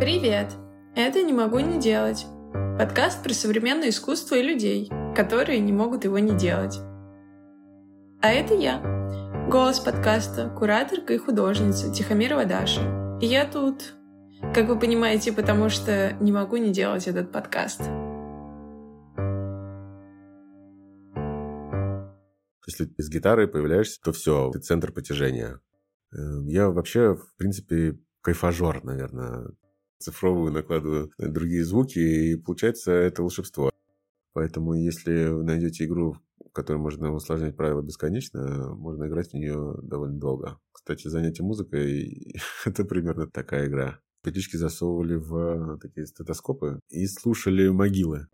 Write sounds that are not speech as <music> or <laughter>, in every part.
Привет! Это «Не могу не делать» — подкаст про современное искусство и людей, которые не могут его не делать. А это я, голос подкаста, кураторка и художница Тихомирова Даша. И я тут, как вы понимаете, потому что не могу не делать этот подкаст. Если ты с гитарой появляешься, то все, ты центр потяжения. Э, я вообще, в принципе, кайфажор, наверное. Цифровую накладываю другие звуки, и получается это волшебство. Поэтому если вы найдете игру, в которой можно усложнять правила бесконечно, можно играть в нее довольно долго. Кстати, занятие музыкой <laughs> — это примерно такая игра. Петлички засовывали в такие стетоскопы и слушали могилы.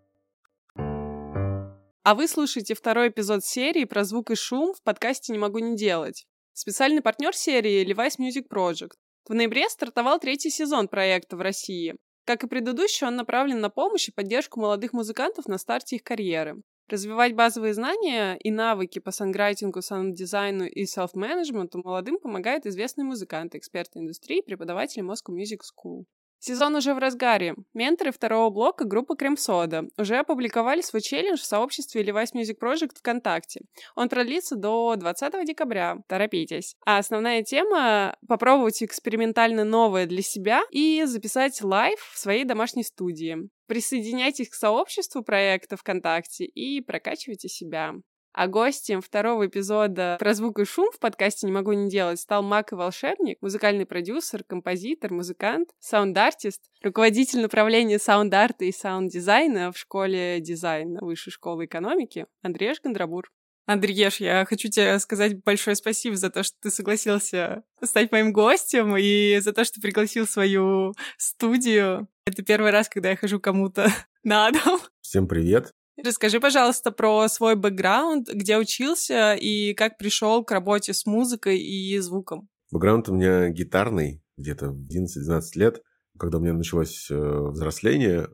А вы слушаете второй эпизод серии про звук и шум в подкасте «Не могу не делать». Специальный партнер серии — Levi's Music Project. В ноябре стартовал третий сезон проекта в России. Как и предыдущий, он направлен на помощь и поддержку молодых музыкантов на старте их карьеры. Развивать базовые знания и навыки по санграйтингу, саунд-дизайну и селф-менеджменту молодым помогают известные музыканты, эксперты индустрии, преподаватели Moscow Music School. Сезон уже в разгаре. Менторы второго блока группы Крем-Сода уже опубликовали свой челлендж в сообществе Levi's Music Project ВКонтакте. Он продлится до 20 декабря. Торопитесь. А основная тема — попробовать экспериментально новое для себя и записать live в своей домашней студии. Присоединяйтесь к сообществу проекта ВКонтакте и прокачивайте себя. А гостем второго эпизода про звук и шум в подкасте «Не могу не делать» стал маг и волшебник, музыкальный продюсер, композитор, музыкант, саунд-артист, руководитель направления саунд-арта и саунд-дизайна в школе дизайна Высшей школы экономики Андриеш Гандрабур. Андрееш, я хочу тебе сказать большое спасибо за то, что ты согласился стать моим гостем и за то, что пригласил свою студию. Это первый раз, когда я хожу кому-то <laughs> на дом. Всем привет. Расскажи, пожалуйста, про свой бэкграунд, где учился и как пришел к работе с музыкой и звуком. Бэкграунд у меня гитарный, где-то в 11-12 лет, когда у меня началось э, взросление,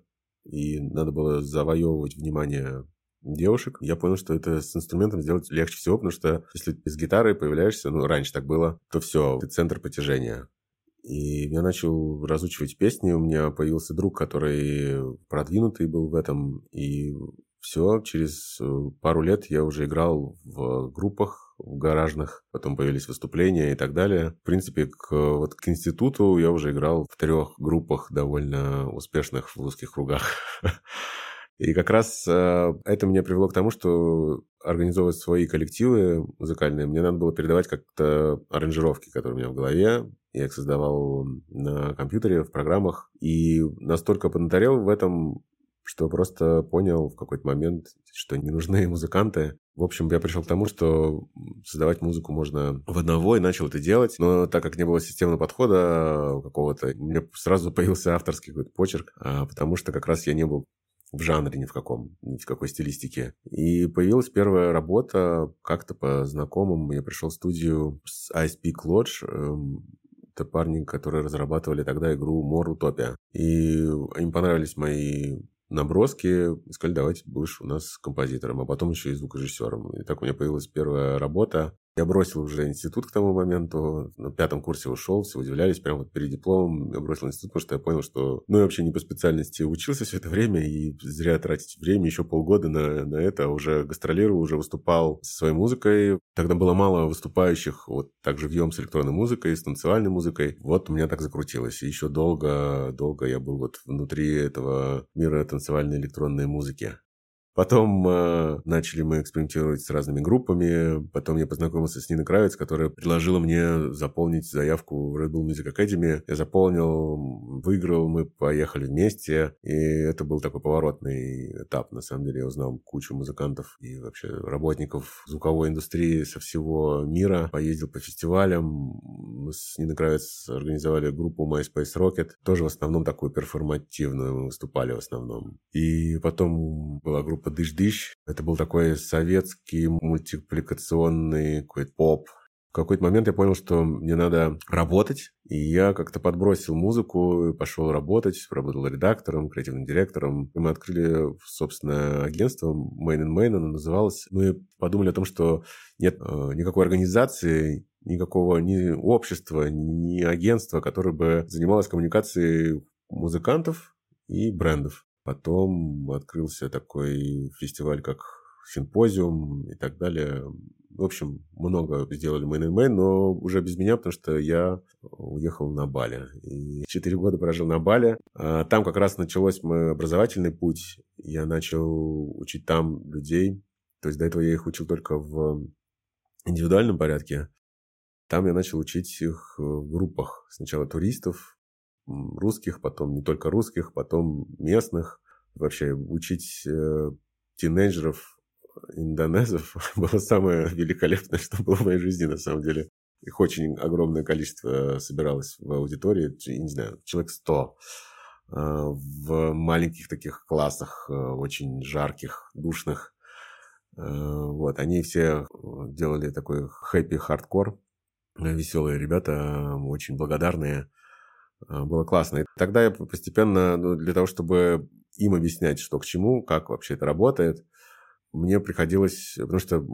и надо было завоевывать внимание девушек, я понял, что это с инструментом сделать легче всего, потому что если с гитарой появляешься, ну, раньше так было, то все, ты центр потяжения. И я начал разучивать песни, у меня появился друг, который продвинутый был в этом, и все, через э, пару лет я уже играл в группах, в гаражных, потом появились выступления и так далее. В принципе, к, вот к институту я уже играл в трех группах довольно успешных в узких кругах. <laughs> И как раз э, это меня привело к тому, что организовывать свои коллективы музыкальные, мне надо было передавать как-то аранжировки, которые у меня в голове. Я их создавал на компьютере, в программах. И настолько поднаторел в этом, что просто понял в какой-то момент, что не нужны музыканты. В общем, я пришел к тому, что создавать музыку можно в одного и начал это делать. Но так как не было системного подхода какого-то, у меня сразу <laughs> появился авторский какой-то почерк, а, потому что как раз я не был в жанре ни в каком, ни в какой стилистике. И появилась первая работа как-то по знакомым. Я пришел в студию с Ice Lodge. Эм, это парни, которые разрабатывали тогда игру More Utopia. И им понравились мои наброски, и сказали, давайте будешь у нас композитором, а потом еще и звукорежиссером. И так у меня появилась первая работа. Я бросил уже институт к тому моменту, на пятом курсе ушел, все удивлялись, прямо вот перед дипломом я бросил институт, потому что я понял, что ну, я вообще не по специальности учился все это время, и зря тратить время, еще полгода на, на это, уже гастролировал, уже выступал со своей музыкой. Тогда было мало выступающих вот так живьем с электронной музыкой, с танцевальной музыкой. Вот у меня так закрутилось. И еще долго, долго я был вот внутри этого мира танцевальной электронной музыки. Потом э, начали мы экспериментировать с разными группами. Потом я познакомился с Ниной Кравец, которая предложила мне заполнить заявку в Red Bull Music Academy. Я заполнил, выиграл, мы поехали вместе. И это был такой поворотный этап. На самом деле я узнал кучу музыкантов и вообще работников звуковой индустрии со всего мира. Поездил по фестивалям. Мы с Ниной Кравец организовали группу MySpace Rocket. Тоже в основном такую перформативную мы выступали в основном. И потом была группа «Дыш-дыш». Это был такой советский мультипликационный какой-то поп. В какой-то момент я понял, что мне надо работать, и я как-то подбросил музыку, пошел работать, работал редактором, креативным директором. И мы открыли, собственно, агентство Main and Main, оно называлось. Мы подумали о том, что нет э, никакой организации, никакого ни общества, ни агентства, которое бы занималось коммуникацией музыкантов и брендов. Потом открылся такой фестиваль, как симпозиум и так далее. В общем, много сделали мы НМ, но уже без меня, потому что я уехал на Бали. И четыре года прожил на Бали. А там как раз началось мой образовательный путь. Я начал учить там людей. То есть до этого я их учил только в индивидуальном порядке. Там я начал учить их в группах. Сначала туристов, русских, потом не только русских, потом местных. Вообще учить э, тинейджеров индонезов <laughs> было самое великолепное, что было в моей жизни, на самом деле. Их очень огромное количество собиралось в аудитории, не знаю, человек сто а, в маленьких таких классах, э, очень жарких, душных. Э, вот, они все делали такой happy hardcore. Веселые ребята, очень благодарные. Э, было классно. И тогда я постепенно, ну, для того, чтобы им объяснять, что к чему, как вообще это работает, мне приходилось, потому что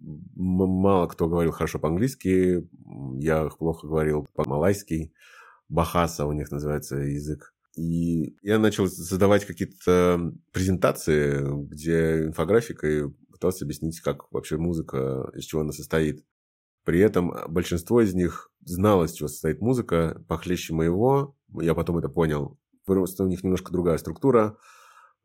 мало кто говорил хорошо по-английски, я плохо говорил по-малайски, бахаса у них называется язык. И я начал создавать какие-то презентации, где инфографикой пытался объяснить, как вообще музыка, из чего она состоит. При этом большинство из них знало, из чего состоит музыка, похлеще моего. Я потом это понял. Просто у них немножко другая структура.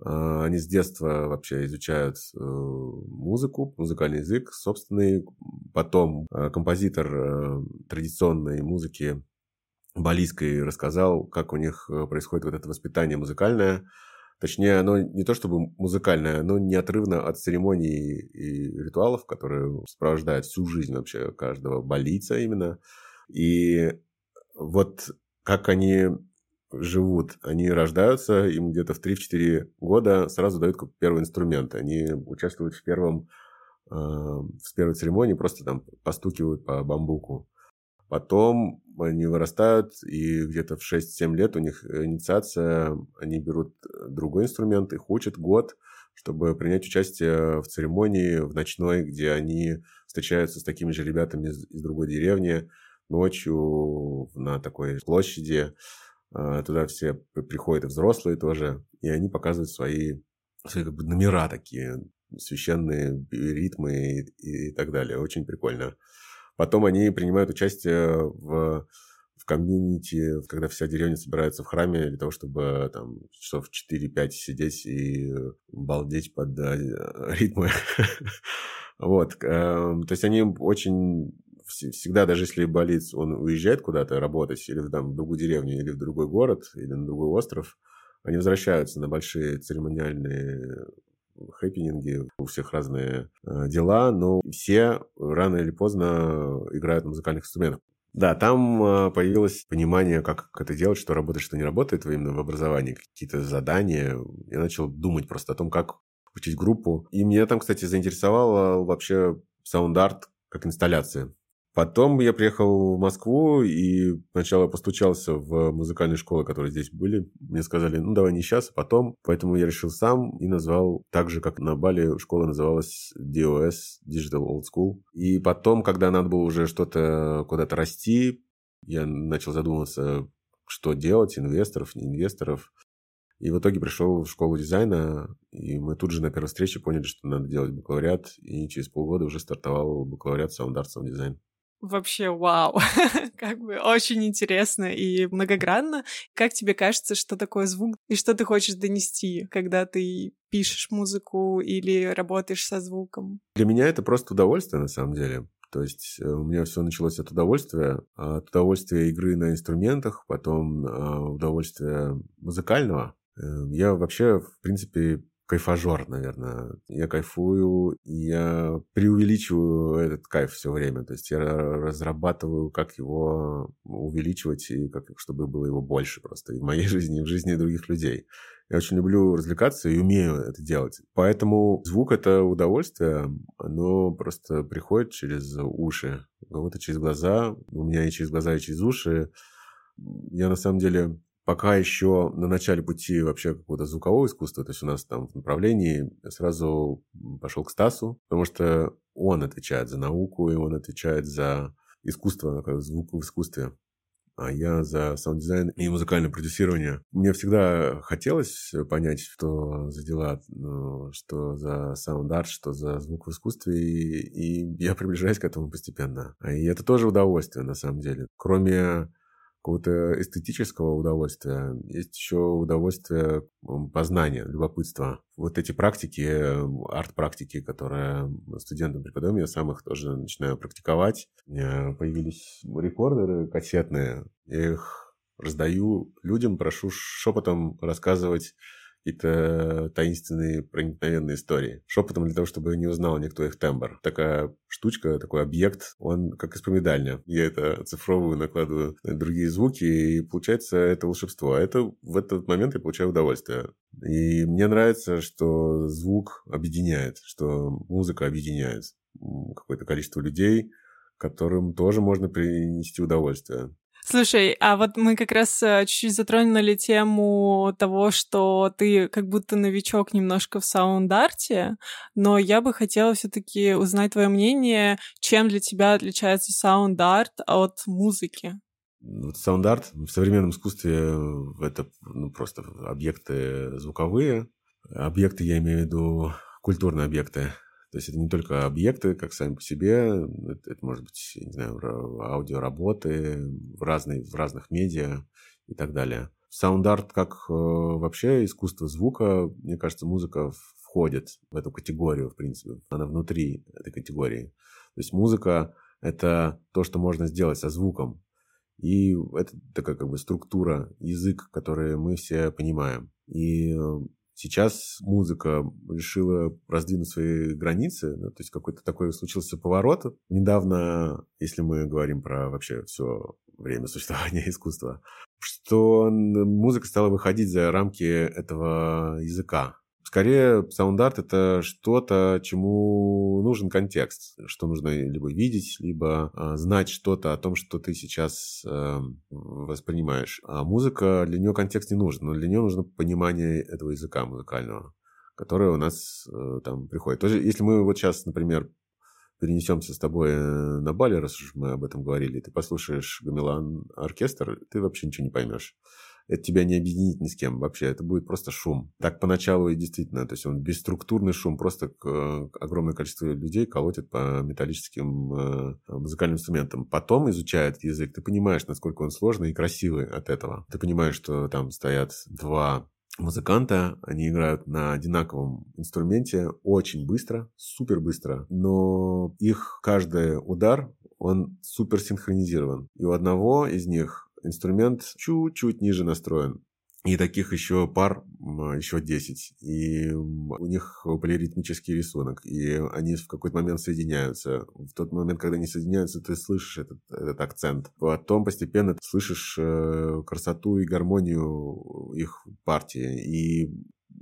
А, они с детства вообще изучают э, музыку, музыкальный язык собственный. Потом э, композитор э, традиционной музыки балийской рассказал, как у них происходит вот это воспитание музыкальное. Точнее, оно не то чтобы музыкальное, оно неотрывно от церемоний и ритуалов, которые сопровождают всю жизнь вообще каждого балийца именно. И вот как они живут, они рождаются, им где-то в 3-4 года сразу дают первый инструмент. Они участвуют в первом э, в первой церемонии, просто там постукивают по бамбуку. Потом они вырастают, и где-то в 6-7 лет у них инициация, они берут другой инструмент, их учат год, чтобы принять участие в церемонии в ночной, где они встречаются с такими же ребятами из, из другой деревни ночью на такой площади. А, туда все приходят и взрослые тоже, и они показывают свои, свои как бы номера такие, священные ритмы и, и так далее. Очень прикольно. Потом они принимают участие в, в комьюнити, когда вся деревня собирается в храме для того, чтобы там часов 4-5 сидеть и балдеть под да, ритмы. <laughs> Вот. Эм, то есть они очень всегда, даже если болит, он уезжает куда-то работать, или в другую деревню, или в другой город, или на другой остров, они возвращаются на большие церемониальные хэппининги, у всех разные э, дела, но все рано или поздно играют на музыкальных инструментах. Да, там э, появилось понимание, как это делать, что работает, что не работает именно в образовании, какие-то задания. Я начал думать просто о том, как учить группу. И меня там, кстати, заинтересовало вообще саунд-арт как инсталляция. Потом я приехал в Москву и сначала постучался в музыкальные школы, которые здесь были. Мне сказали, ну давай не сейчас, а потом. Поэтому я решил сам и назвал так же, как на Бали школа называлась DOS, Digital Old School. И потом, когда надо было уже что-то куда-то расти, я начал задумываться, что делать, инвесторов, не инвесторов. И в итоге пришел в школу дизайна, и мы тут же на первой встрече поняли, что надо делать бакалавриат, и через полгода уже стартовал бакалавриат Sound Arts Sound Design вообще вау. <laughs> как бы очень интересно и многогранно. Как тебе кажется, что такое звук и что ты хочешь донести, когда ты пишешь музыку или работаешь со звуком? Для меня это просто удовольствие на самом деле. То есть э, у меня все началось от удовольствия, от удовольствия игры на инструментах, потом э, удовольствия музыкального. Э, я вообще, в принципе, кайфажор, наверное. Я кайфую, я преувеличиваю этот кайф все время. То есть я разрабатываю, как его увеличивать, и как, чтобы было его больше просто и в моей <laughs> жизни, и в жизни других людей. Я очень люблю развлекаться и умею это делать. Поэтому звук — это удовольствие, оно просто приходит через уши, у кого-то через глаза, у меня и через глаза, и через уши. Я на самом деле пока еще на начале пути вообще какого-то звукового искусства, то есть у нас там в направлении сразу пошел к Стасу, потому что он отвечает за науку, и он отвечает за искусство, звук в искусстве. а я за саунд-дизайн и музыкальное продюсирование. Мне всегда хотелось понять, что за дела, ну, что за саунд-арт, что за звук в искусстве, и, и я приближаюсь к этому постепенно. И это тоже удовольствие, на самом деле. Кроме какого-то эстетического удовольствия, есть еще удовольствие познания, любопытства. Вот эти практики, арт-практики, которые студентам преподаем, я сам их тоже начинаю практиковать. У меня появились рекордеры кассетные, я их раздаю людям, прошу шепотом рассказывать какие-то таинственные, проникновенные истории. Шепотом для того, чтобы не узнал никто их тембр. Такая штучка, такой объект, он как испомидальня. Я это оцифровываю, накладываю на другие звуки, и получается это волшебство. А это в этот момент я получаю удовольствие. И мне нравится, что звук объединяет, что музыка объединяет какое-то количество людей, которым тоже можно принести удовольствие. Слушай, а вот мы как раз э, чуть-чуть затронули тему того, что ты как будто новичок немножко в саунд-арте, но я бы хотела все таки узнать твое мнение, чем для тебя отличается саунд-арт от музыки? Вот саунд-арт в современном искусстве это ну, просто объекты звуковые. Объекты, я имею в виду культурные объекты. То есть это не только объекты, как сами по себе, это, это может быть, не знаю, аудиоработы в, разные, в разных медиа и так далее. Саунд-арт как э, вообще искусство звука, мне кажется, музыка входит в эту категорию, в принципе. Она внутри этой категории. То есть музыка — это то, что можно сделать со звуком. И это такая как бы структура, язык, который мы все понимаем. И э, Сейчас музыка решила раздвинуть свои границы, ну, то есть какой-то такой случился поворот. Недавно, если мы говорим про вообще все время существования <laughs> искусства, что музыка стала выходить за рамки этого языка. Скорее, саунд-арт — это что-то, чему нужен контекст, что нужно либо видеть, либо э, знать что-то о том, что ты сейчас э, воспринимаешь. А музыка, для нее контекст не нужен, но для нее нужно понимание этого языка музыкального, которое у нас э, там приходит. Тоже, если мы вот сейчас, например, перенесемся с тобой э, на Бали, раз уж мы об этом говорили, ты послушаешь Гамилан оркестр, ты вообще ничего не поймешь это тебя не объединит ни с кем вообще, это будет просто шум. Так поначалу и действительно, то есть он бесструктурный шум, просто огромное количество людей колотит по металлическим э, музыкальным инструментам. Потом изучает язык, ты понимаешь, насколько он сложный и красивый от этого. Ты понимаешь, что там стоят два музыканта, они играют на одинаковом инструменте очень быстро, супер быстро, но их каждый удар, он супер синхронизирован. И у одного из них инструмент чуть-чуть ниже настроен. И таких еще пар, еще 10. И у них полиритмический рисунок. И они в какой-то момент соединяются. В тот момент, когда они соединяются, ты слышишь этот, этот акцент. Потом постепенно ты слышишь э, красоту и гармонию их партии. И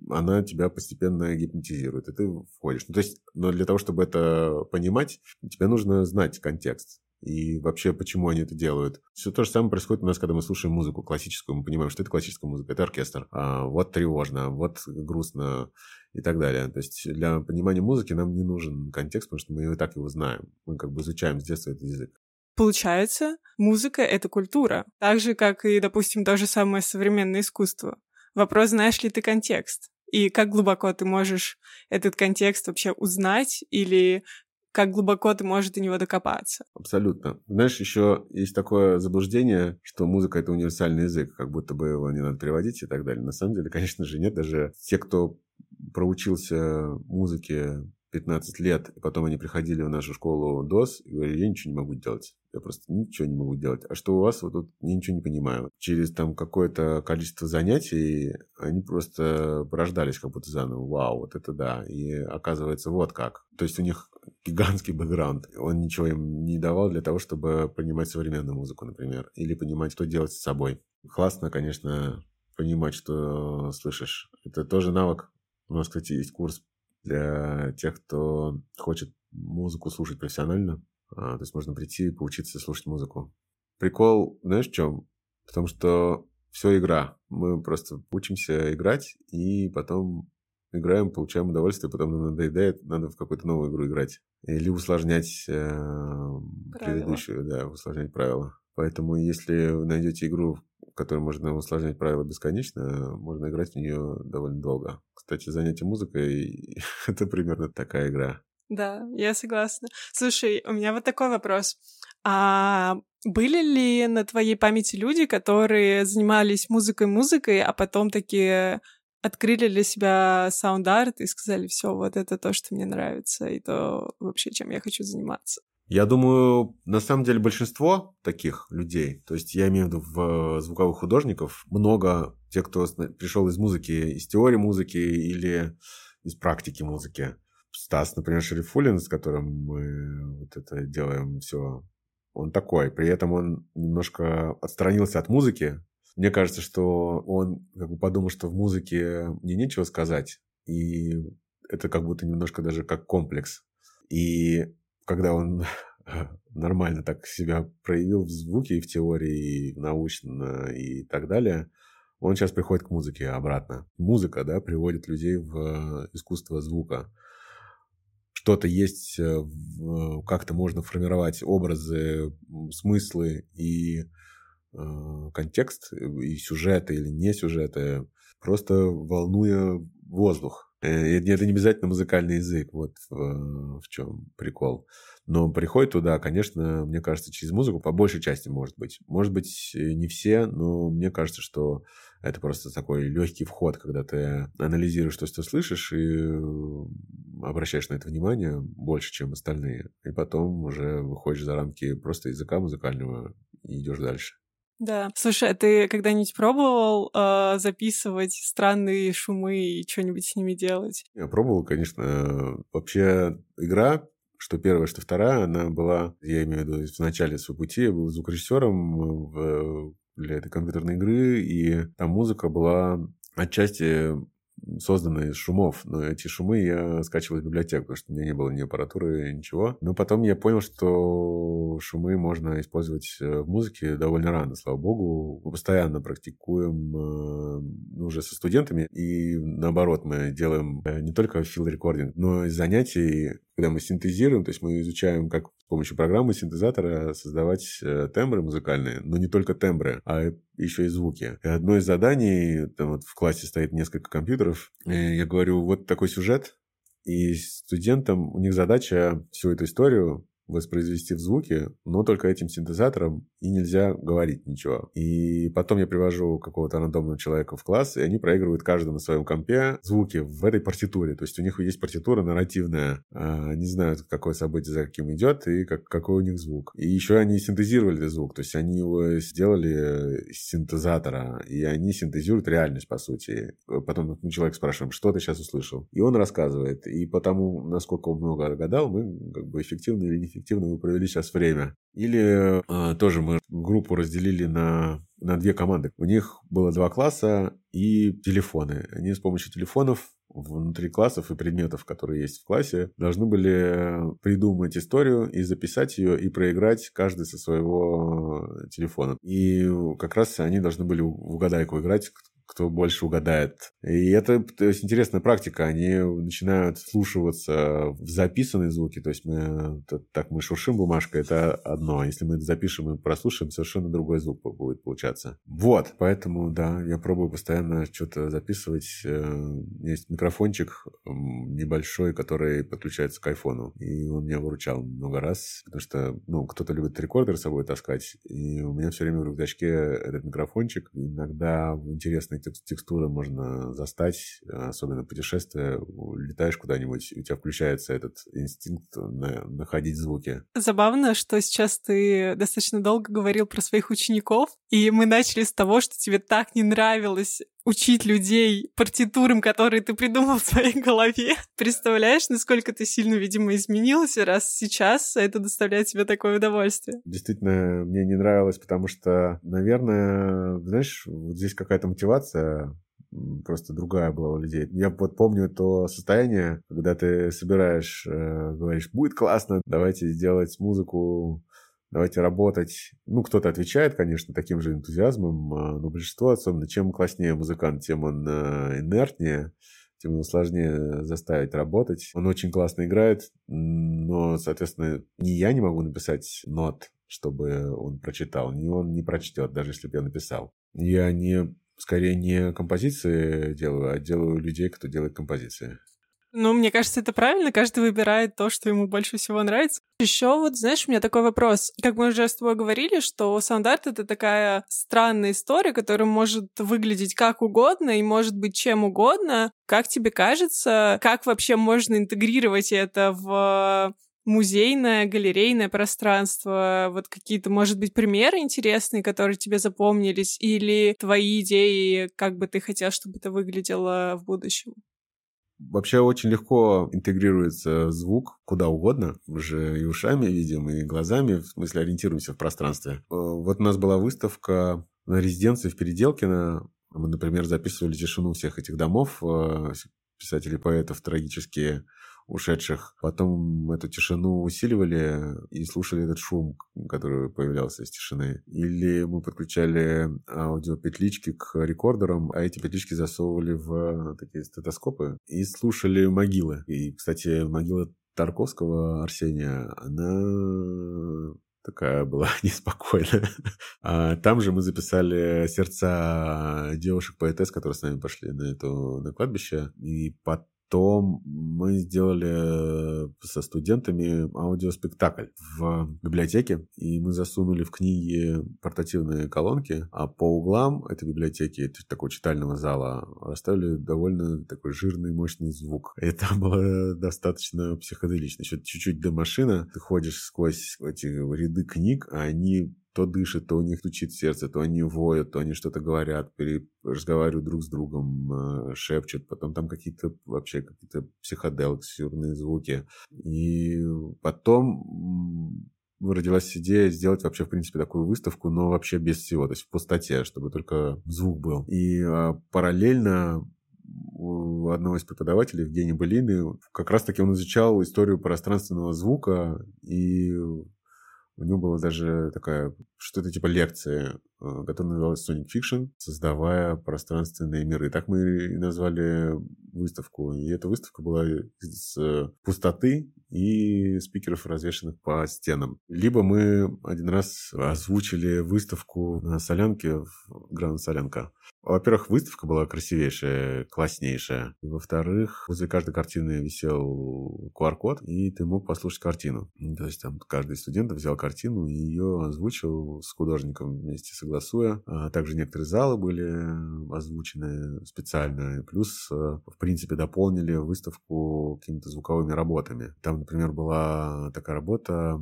она тебя постепенно гипнотизирует, и ты входишь. Ну, то есть, но для того, чтобы это понимать, тебе нужно знать контекст и вообще почему они это делают. Все то же самое происходит у нас, когда мы слушаем музыку классическую, мы понимаем, что это классическая музыка, это оркестр, а вот тревожно, вот грустно и так далее. То есть для понимания музыки нам не нужен контекст, потому что мы и так его знаем. Мы как бы изучаем с детства этот язык. Получается, музыка — это культура. Так же, как и, допустим, то же самое современное искусство. Вопрос, знаешь ли ты контекст? И как глубоко ты можешь этот контекст вообще узнать или как глубоко ты можешь до него докопаться. Абсолютно. Знаешь, еще есть такое заблуждение, что музыка — это универсальный язык, как будто бы его не надо переводить и так далее. На самом деле, <laughs> конечно же, нет. Даже те, кто проучился музыке 15 лет, и потом они приходили в нашу школу ДОС и говорили, я ничего не могу делать. Я просто ничего не могу делать. А что у вас? Вот тут я ничего не понимаю. Через там какое-то количество занятий они просто порождались как будто заново. Вау, вот это да. И оказывается, вот как. То есть у них гигантский бэкграунд. Он ничего им не давал для того, чтобы понимать современную музыку, например. Или понимать, что делать с собой. Классно, конечно, понимать, что слышишь. Это тоже навык. У нас, кстати, есть курс для тех, кто хочет музыку слушать профессионально. А, то есть можно прийти и поучиться слушать музыку. Прикол, знаешь, в чем? В том, что все игра. Мы просто учимся играть, и потом играем, получаем удовольствие, потом нам надоедает, надо в какую-то новую игру играть. Или усложнять э, предыдущую, да, усложнять правила. Поэтому если вы найдете игру, в которой можно усложнять правила бесконечно, можно играть в нее довольно долго. Кстати, занятие музыкой — <laughs> это примерно такая игра. Да, я согласна. Слушай, у меня вот такой вопрос. А были ли на твоей памяти люди, которые занимались музыкой-музыкой, а потом такие открыли для себя саунд-арт и сказали, все, вот это то, что мне нравится, и то вообще, чем я хочу заниматься? Я думаю, на самом деле большинство таких людей, то есть я имею в виду в звуковых художников, много тех, кто пришел из музыки, из теории музыки или из практики музыки. Стас, например, Шерифулин, с которым мы вот это делаем все, он такой. При этом он немножко отстранился от музыки. Мне кажется, что он как бы подумал, что в музыке мне нечего сказать. И это как будто немножко даже как комплекс. И когда он <laughs> нормально так себя проявил в звуке и в теории, и научно, и так далее, он сейчас приходит к музыке обратно. Музыка, да, приводит людей в искусство звука что-то есть, э, как-то можно формировать образы, смыслы и э, контекст, и сюжеты или не сюжеты, просто волнуя воздух. Э, это не обязательно музыкальный язык, вот в, в чем прикол. Но приходит туда, конечно, мне кажется, через музыку по большей части может быть. Может быть, не все, но мне кажется, что это просто такой легкий вход, когда ты анализируешь то, что слышишь, и обращаешь на это внимание больше, чем остальные. И потом уже выходишь за рамки просто языка музыкального и идешь дальше. Да. Слушай, а ты когда-нибудь пробовал э, записывать странные шумы и что-нибудь с ними делать? Я пробовал, конечно. Вообще игра что первая, что вторая, она была, я имею в виду, в начале своего пути я был звукорежиссером в для этой компьютерной игры, и там музыка была отчасти созданы из шумов, но эти шумы я скачивал из библиотек, потому что у меня не было ни аппаратуры, ничего. Но потом я понял, что шумы можно использовать э, в музыке довольно рано, слава богу. Мы постоянно практикуем э, ну, уже со студентами, и наоборот, мы делаем э, не только фил-рекординг, но и занятий, когда мы синтезируем, то есть мы изучаем, как с помощью программы синтезатора создавать тембры музыкальные, но не только тембры, а еще и звуки. Одно из заданий, там вот в классе стоит несколько компьютеров, я говорю, вот такой сюжет, и студентам, у них задача всю эту историю воспроизвести в звуке, но только этим синтезатором, и нельзя говорить ничего. И потом я привожу какого-то рандомного человека в класс, и они проигрывают каждому на своем компе звуки в этой партитуре. То есть у них есть партитура нарративная. А, они знают, какое событие за каким идет и как, какой у них звук. И еще они синтезировали этот звук. То есть они его сделали из синтезатора, и они синтезируют реальность, по сути. Потом мы человек спрашиваем, что ты сейчас услышал? И он рассказывает. И потому, насколько он много гадал, мы как бы эффективно или эффективно вы провели сейчас время. Или э, тоже мы группу разделили на, на две команды. У них было два класса и телефоны. Они с помощью телефонов внутри классов и предметов, которые есть в классе, должны были придумать историю и записать ее и проиграть каждый со своего телефона. И как раз они должны были в угадайку играть, кто больше угадает. И это то есть, интересная практика. Они начинают слушаться в записанные звуки. То есть мы так мы шуршим бумажкой, это одно. А если мы это запишем и прослушаем, совершенно другой звук будет получаться. Вот, поэтому, да, я пробую постоянно что-то записывать. Э, есть микрофончик небольшой, который подключается к айфону. И он меня выручал много раз, потому что, ну, кто-то любит рекордер с собой таскать, и у меня все время в рюкзачке этот микрофончик. Иногда интересно интересные текстуры можно застать, особенно путешествия. Летаешь куда-нибудь, у тебя включается этот инстинкт на, находить звуки. Забавно, что сейчас ты достаточно долго говорил про своих учеников, и мы начали с того, что тебе так не нравилось учить людей партитурам, которые ты придумал в своей голове. <laughs> Представляешь, насколько ты сильно, видимо, изменился, раз сейчас это доставляет тебе такое удовольствие? Действительно, мне не нравилось, потому что, наверное, знаешь, вот здесь какая-то мотивация просто другая была у людей. Я вот помню то состояние, когда ты собираешь, э, говоришь, будет классно, давайте сделать музыку давайте работать. Ну, кто-то отвечает, конечно, таким же энтузиазмом, а, но большинство, особенно, чем класснее музыкант, тем он а, инертнее, тем ему сложнее заставить работать. Он очень классно играет, но, соответственно, не я не могу написать нот, чтобы он прочитал. Не он не прочтет, даже если бы я написал. Я не скорее не композиции делаю, а делаю людей, кто делает композиции. Ну, мне кажется, это правильно. Каждый выбирает то, что ему больше всего нравится. Еще вот, знаешь, у меня такой вопрос. Как мы уже с тобой говорили, что саунд-арт — это такая странная история, которая может выглядеть как угодно и может быть чем угодно. Как тебе кажется, как вообще можно интегрировать это в музейное, галерейное пространство, вот какие-то, может быть, примеры интересные, которые тебе запомнились, или твои идеи, как бы ты хотел, чтобы это выглядело в будущем? Вообще очень легко интегрируется звук куда угодно. Мы же и ушами видим, и глазами, в смысле ориентируемся в пространстве. Э, вот у нас была выставка на резиденции в Переделкино. Мы, например, записывали тишину всех этих домов, э, писателей, поэтов, трагические ушедших. Потом эту тишину усиливали и слушали этот шум, который появлялся из тишины. Или мы подключали аудиопетлички к рекордерам, а эти петлички засовывали в такие стетоскопы и слушали могилы. И, кстати, могила Тарковского Арсения, она такая была <laughs> неспокойная. А там же мы записали сердца девушек-поэтесс, которые с нами пошли на, эту, на кладбище. И потом то мы сделали э, со студентами аудиоспектакль в библиотеке, и мы засунули в книги портативные колонки, а по углам этой библиотеки, такого читального зала, расставили довольно такой жирный, мощный звук. Это было достаточно психоделично. Чуть-чуть до машины, ты ходишь сквозь эти ряды книг, а они то дышит, то у них стучит сердце, то они воют, то они что-то говорят, пере... разговаривают друг с другом, э, шепчут. Потом там какие-то вообще какие-то психоделксюрные звуки. И потом родилась идея сделать вообще, в принципе, такую выставку, но вообще без всего, то есть в пустоте, чтобы только звук был. И а, параллельно у одного из преподавателей, Евгения Былины, как раз-таки он изучал историю пространственного звука, и у него была даже такая, что-то типа лекции, э, которая называлась Sonic Fiction, создавая пространственные миры. Так мы и назвали выставку. И эта выставка была из э, пустоты и спикеров, развешенных по стенам. Либо мы один раз озвучили выставку на Солянке, в Гранд Солянка. Во-первых, выставка была красивейшая, класснейшая. Во-вторых, возле каждой картины висел QR-код, и ты мог послушать картину. То есть там каждый студент взял картину и ее озвучил с художником вместе согласуя. А также некоторые залы были озвучены специально. Плюс, э, в принципе, дополнили выставку какими-то звуковыми работами. Там, например, была такая работа,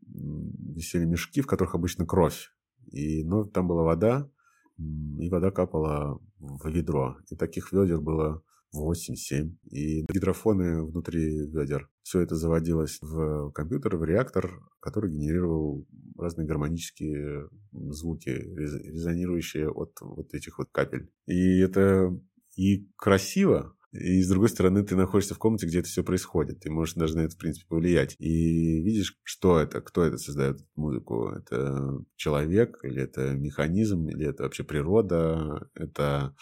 висели мешки, в которых обычно кровь. И, ну, там была вода, и вода капала в ведро. И таких ведер было 8-7. И гидрофоны внутри ведер. Все это заводилось в компьютер, в реактор, который генерировал разные гармонические звуки, резонирующие от вот этих вот капель. И это и красиво, и с другой стороны, ты находишься в комнате, где это все происходит. Ты можешь даже на это, в принципе, повлиять. И видишь, что это, кто это создает музыку. Это человек, или это механизм, или это вообще природа, это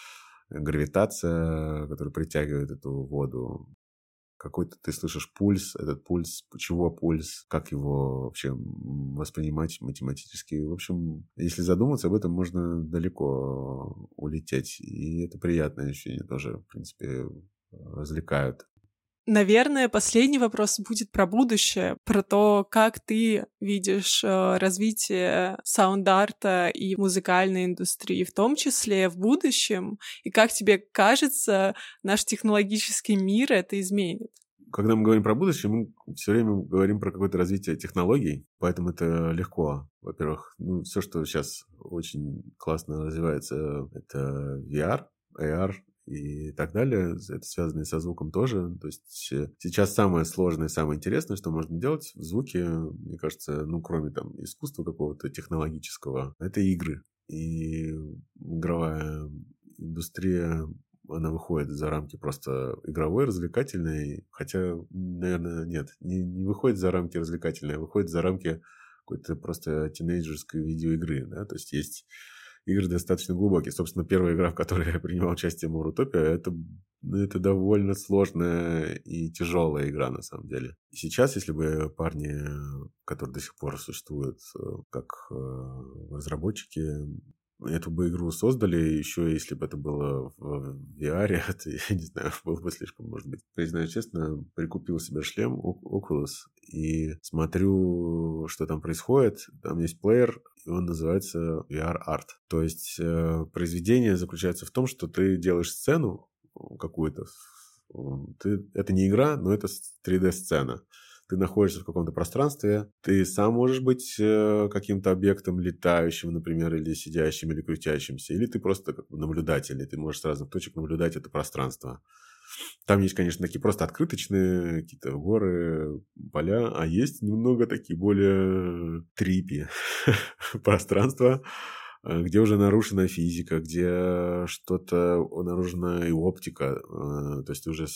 гравитация, которая притягивает эту воду какой-то ты слышишь пульс, этот пульс, чего пульс, как его вообще воспринимать математически. В общем, если задуматься об этом, можно далеко улететь. И это приятное ощущение тоже, в принципе, развлекают. Наверное, последний вопрос будет про будущее, про то, как ты видишь э, развитие саунд-арта и музыкальной индустрии в том числе в будущем, и как тебе кажется, наш технологический мир это изменит? Когда мы говорим про будущее, мы все время говорим про какое-то развитие технологий, поэтому это легко. Во-первых, ну, все, что сейчас очень классно развивается, это VR, AR, и так далее. Это связано и со звуком тоже. То есть э, сейчас самое сложное, самое интересное, что можно делать в звуке, мне кажется, ну, кроме там искусства какого-то технологического, это игры. И игровая индустрия она выходит за рамки просто игровой, развлекательной, хотя, наверное, нет, не, не выходит за рамки развлекательной, а выходит за рамки какой-то просто тинейджерской видеоигры, да, то есть есть игры достаточно глубокие. Собственно, первая игра, в которой я принимал участие, Мурутопия, это, это довольно сложная и тяжелая игра, на самом деле. И сейчас, если бы парни, которые до сих пор существуют э, как э, разработчики, эту бы игру создали, еще если бы это было в VR, <laughs> это, я не знаю, <laughs> было бы слишком, может быть. Признаю честно, прикупил себе шлем Oculus и смотрю, что там происходит. Там есть плеер, и он называется VR Art. То есть э, произведение заключается в том, что ты делаешь сцену какую-то. Ты, это не игра, но это 3D-сцена ты находишься в каком-то пространстве, ты сам можешь быть э, каким-то объектом летающим, например, или сидящим, или крутящимся, или ты просто как бы наблюдатель, и ты можешь с разных точек наблюдать это пространство. Там есть, конечно, такие просто открыточные какие-то горы, поля, а есть немного такие более трипи <laughs> пространства, э, где уже нарушена физика, где что-то нарушена и оптика. Э, то есть уже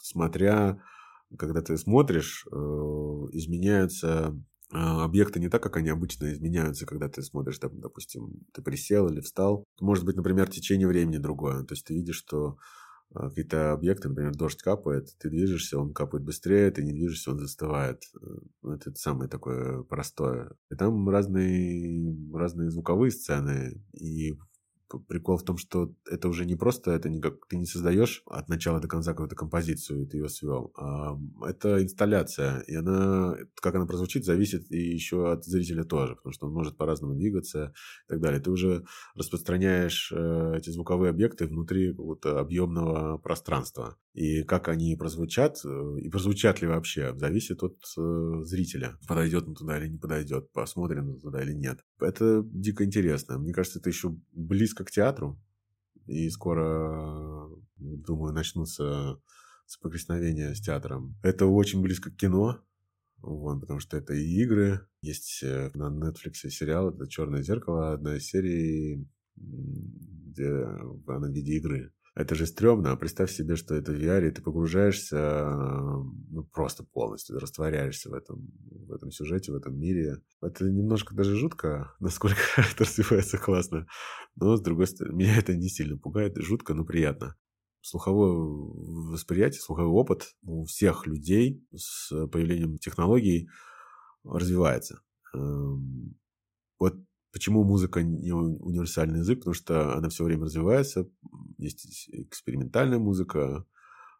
смотря когда ты смотришь, э, изменяются а, объекты не так, как они обычно изменяются, когда ты смотришь, допустим, ты присел или встал. Может быть, например, течение времени другое. То есть ты видишь, что а, какие-то объекты, например, дождь капает, ты движешься, он капает быстрее, ты не движешься, он застывает. Э, это самое такое простое. И там разные, разные звуковые сцены, и прикол в том, что это уже не просто, это не как ты не создаешь от начала до конца какую-то композицию, и ты ее свел. А это инсталляция, и она, как она прозвучит, зависит и еще от зрителя тоже, потому что он может по-разному двигаться и так далее. Ты уже распространяешь э, эти звуковые объекты внутри какого-то объемного пространства. И как они прозвучат, э, и прозвучат ли вообще, зависит от э, зрителя. Подойдет он туда или не подойдет, посмотрим он туда или нет. Это дико интересно. Мне кажется, это еще близко к театру. И скоро, думаю, начнутся соприкосновения с театром. Это очень близко к кино, вот, потому что это и игры. Есть э, на Netflix сериал, это «Черное зеркало», одна из серий, где она в виде игры. Это же стрёмно. Представь себе, что это в VR, и ты погружаешься ну, просто полностью, растворяешься в этом, в этом сюжете, в этом мире. Это немножко даже жутко, <laughs> насколько <laughs> это развивается классно. Но, с другой стороны, меня это не сильно пугает. Жутко, но приятно. Слуховое восприятие, слуховой опыт у всех людей с появлением технологий развивается. Эм, вот Почему музыка не универсальный язык? Потому что она все время развивается. Есть экспериментальная музыка,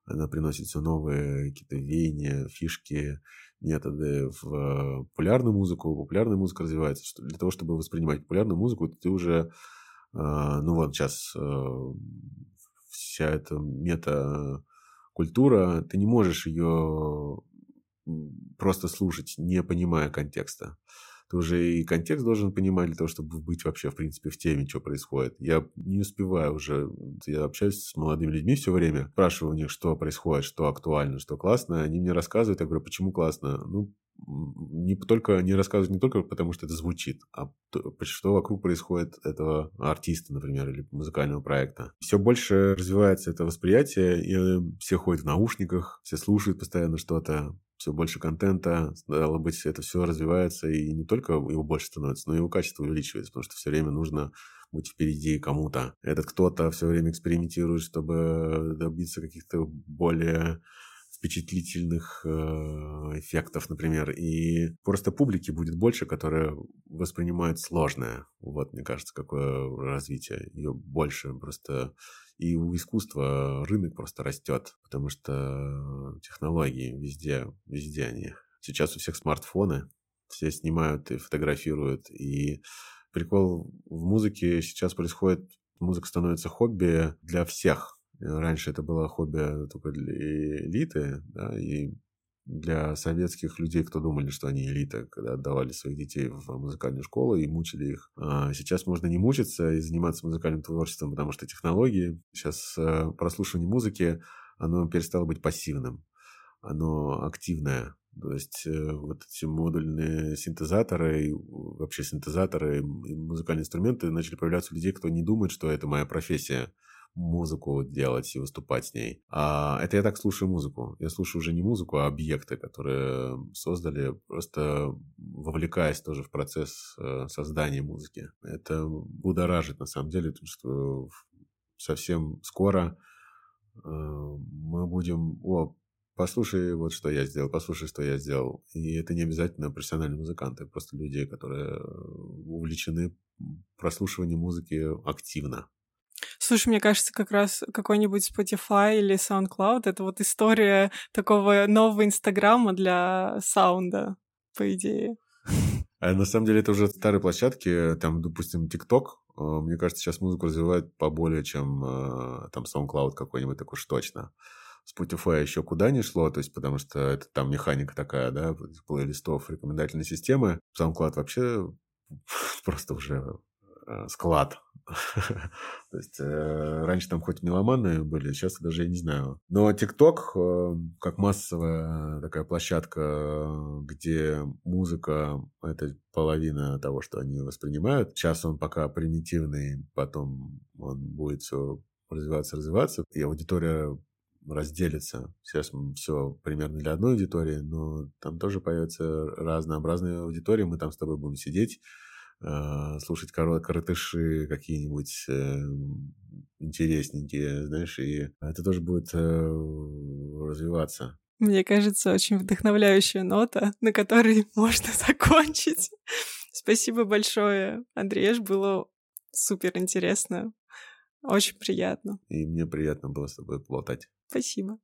она приносит все новые какие-то веяния, фишки, методы в популярную музыку. Популярная музыка развивается. Для того, чтобы воспринимать популярную музыку, ты уже, а, ну вот сейчас а, вся эта мета-культура, ты не можешь ее просто слушать, не понимая контекста ты уже и контекст должен понимать для того, чтобы быть вообще, в принципе, в теме, что происходит. Я не успеваю уже, я общаюсь с молодыми людьми все время, спрашиваю у них, что происходит, что актуально, что классно, они мне рассказывают, я говорю, почему классно? Ну, не только не рассказывать не только потому, что это звучит, а что вокруг происходит этого артиста, например, или музыкального проекта. Все больше развивается это восприятие, и все ходят в наушниках, все слушают постоянно что-то, все больше контента, стало быть, это все развивается, и не только его больше становится, но и его качество увеличивается, потому что все время нужно быть впереди кому-то. Этот кто-то все время экспериментирует, чтобы добиться каких-то более впечатлительных э, эффектов, например, и просто публики будет больше, которая воспринимает сложное. Вот, мне кажется, какое развитие. Ее больше просто и у искусства рынок просто растет, потому что технологии везде, везде они. Сейчас у всех смартфоны, все снимают и фотографируют. И прикол в музыке сейчас происходит, музыка становится хобби для всех. Раньше это было хобби только для элиты, да, и для советских людей, кто думали, что они элита, когда отдавали своих детей в музыкальную школу и мучили их. А сейчас можно не мучиться и заниматься музыкальным творчеством, потому что технологии, сейчас э, прослушивание музыки, оно перестало быть пассивным, оно активное. То есть э, вот эти модульные синтезаторы, и вообще синтезаторы и музыкальные инструменты начали появляться у людей, кто не думает, что это моя профессия музыку делать и выступать с ней. А это я так слушаю музыку. Я слушаю уже не музыку, а объекты, которые создали, просто вовлекаясь тоже в процесс э, создания музыки. Это будоражит на самом деле, потому что совсем скоро э, мы будем... О, послушай вот что я сделал, послушай, что я сделал. И это не обязательно профессиональные музыканты, просто люди, которые увлечены прослушиванием музыки активно. Слушай, мне кажется, как раз какой-нибудь Spotify или SoundCloud — это вот история такого нового Инстаграма для саунда, по идее. <laughs> А на самом деле это уже старые площадки, там, допустим, TikTok, э, мне кажется, сейчас музыку развивает поболее, чем э, там SoundCloud какой-нибудь, так уж точно. Spotify еще куда не шло, то есть потому что это там механика такая, да, плейлистов, рекомендательной системы. SoundCloud вообще <laughs> просто уже склад. <laughs> То есть э, раньше там хоть меломаны были, сейчас даже я не знаю. Но TikTok, э, как массовая такая площадка, где музыка — это половина того, что они воспринимают. Сейчас он пока примитивный, потом он будет все развиваться, развиваться, и аудитория разделится. Сейчас все примерно для одной аудитории, но там тоже появятся разнообразные аудитории. Мы там с тобой будем сидеть Э, слушать коротыши какие-нибудь э, интересненькие, знаешь, и это тоже будет э, развиваться. Мне кажется, очень вдохновляющая нота, на которой <laughs> можно закончить. Спасибо большое, Андрееш, было супер интересно, очень приятно. И мне приятно было с тобой плотать. Спасибо.